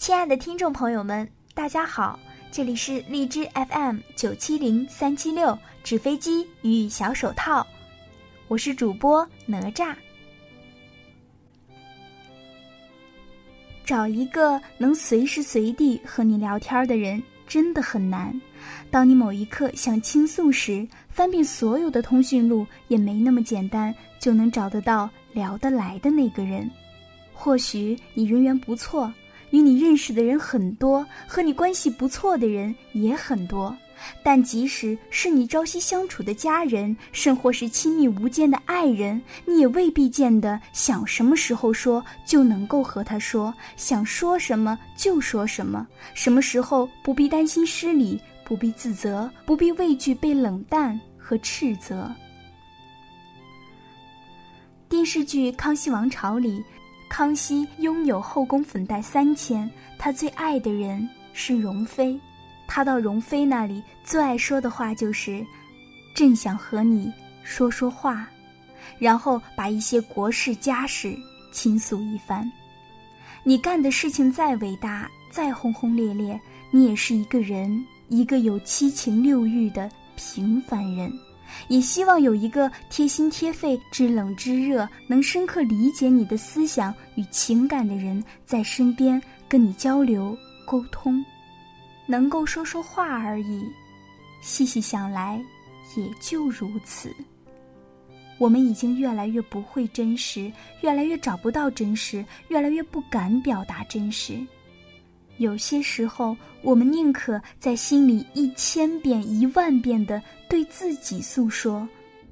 亲爱的听众朋友们，大家好，这里是荔枝 FM 九七零三七六纸飞机与小手套，我是主播哪吒。找一个能随时随地和你聊天的人真的很难。当你某一刻想倾诉时，翻遍所有的通讯录，也没那么简单就能找得到聊得来的那个人。或许你人缘不错。与你认识的人很多，和你关系不错的人也很多，但即使是你朝夕相处的家人，甚或是亲密无间的爱人，你也未必见得想什么时候说就能够和他说，想说什么就说什么，什么时候不必担心失礼，不必自责，不必畏惧被冷淡和斥责。电视剧《康熙王朝》里。康熙拥有后宫粉黛三千，他最爱的人是容妃。他到容妃那里最爱说的话就是：“朕想和你说说话。”然后把一些国事家事倾诉一番。你干的事情再伟大、再轰轰烈烈，你也是一个人，一个有七情六欲的平凡人。也希望有一个贴心贴肺、知冷知热、能深刻理解你的思想与情感的人在身边跟你交流沟通，能够说说话而已。细细想来，也就如此。我们已经越来越不会真实，越来越找不到真实，越来越不敢表达真实。有些时候，我们宁可在心里一千遍、一万遍的对自己诉说，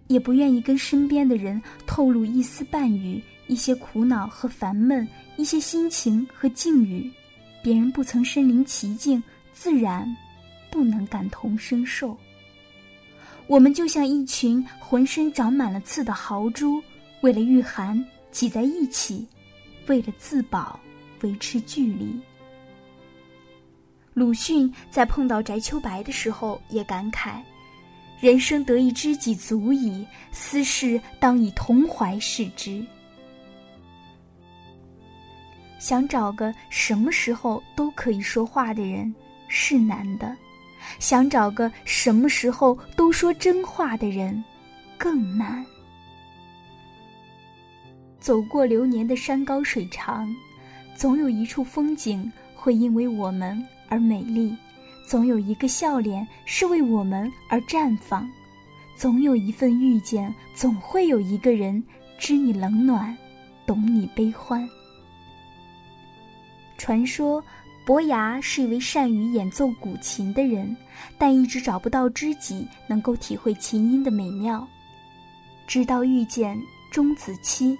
也不愿意跟身边的人透露一丝半语、一些苦恼和烦闷、一些心情和境遇。别人不曾身临其境，自然不能感同身受。我们就像一群浑身长满了刺的豪猪，为了御寒挤在一起，为了自保维持距离。鲁迅在碰到翟秋白的时候也感慨：“人生得一知己足矣，私事当以同怀视之。”想找个什么时候都可以说话的人是难的，想找个什么时候都说真话的人更难。走过流年的山高水长，总有一处风景会因为我们。而美丽，总有一个笑脸是为我们而绽放，总有一份遇见，总会有一个人知你冷暖，懂你悲欢。传说伯牙是一位善于演奏古琴的人，但一直找不到知己能够体会琴音的美妙，直到遇见钟子期，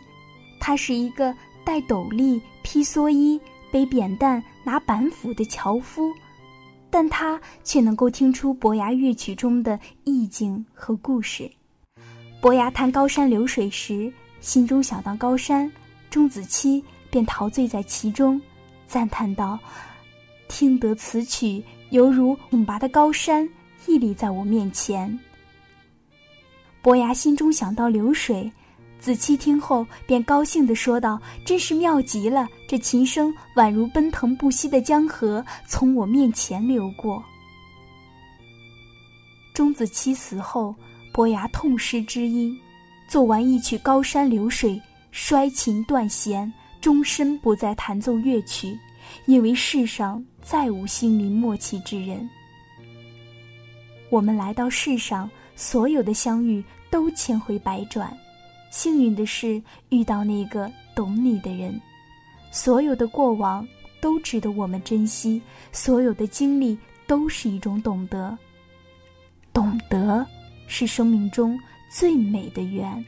他是一个戴斗笠、披蓑衣。背扁担、拿板斧的樵夫，但他却能够听出伯牙乐曲中的意境和故事。伯牙弹高山流水时，心中想到高山，钟子期便陶醉在其中，赞叹道：“听得此曲，犹如挺拔的高山屹立在我面前。”伯牙心中想到流水。子期听后，便高兴地说道：“真是妙极了！这琴声宛如奔腾不息的江河，从我面前流过。”钟子期死后，伯牙痛失知音，做完一曲《高山流水》，摔琴断弦，终身不再弹奏乐曲，因为世上再无心灵默契之人。我们来到世上，所有的相遇都千回百转。幸运的是遇到那个懂你的人，所有的过往都值得我们珍惜，所有的经历都是一种懂得。懂得是生命中最美的缘。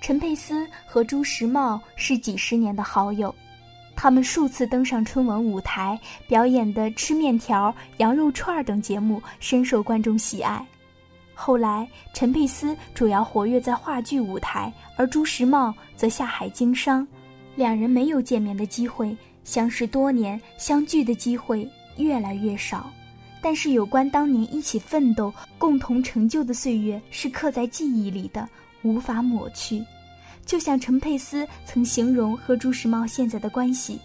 陈佩斯和朱时茂是几十年的好友，他们数次登上春晚舞台表演的吃面条、羊肉串等节目，深受观众喜爱。后来，陈佩斯主要活跃在话剧舞台，而朱时茂则下海经商，两人没有见面的机会，相识多年，相聚的机会越来越少。但是，有关当年一起奋斗、共同成就的岁月是刻在记忆里的，无法抹去。就像陈佩斯曾形容和朱时茂现在的关系：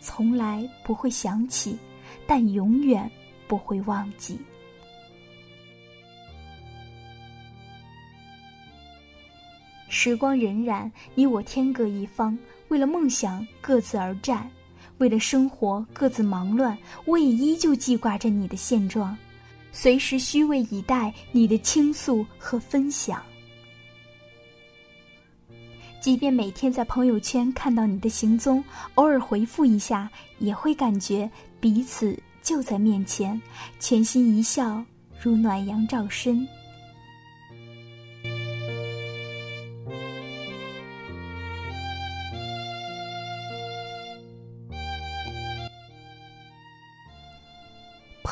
从来不会想起，但永远不会忘记。时光荏苒，你我天各一方，为了梦想各自而战，为了生活各自忙乱。我也依旧记挂着你的现状，随时虚位以待你的倾诉和分享。即便每天在朋友圈看到你的行踪，偶尔回复一下，也会感觉彼此就在面前，全心一笑，如暖阳照身。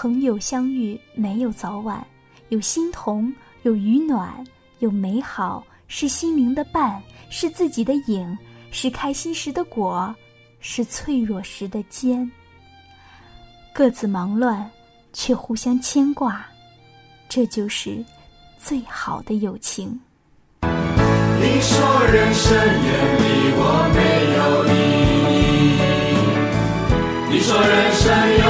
朋友相遇没有早晚，有心同，有雨暖，有美好，是心灵的伴，是自己的影，是开心时的果。是脆弱时的坚。各自忙乱，却互相牵挂，这就是最好的友情。你说人生远离，我没有意义。你说人生有。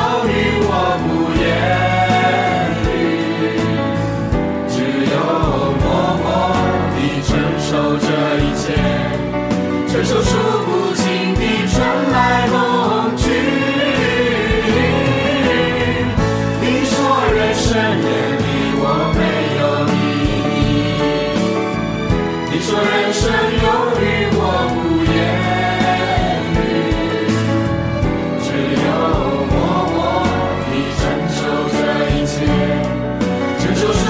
这就是。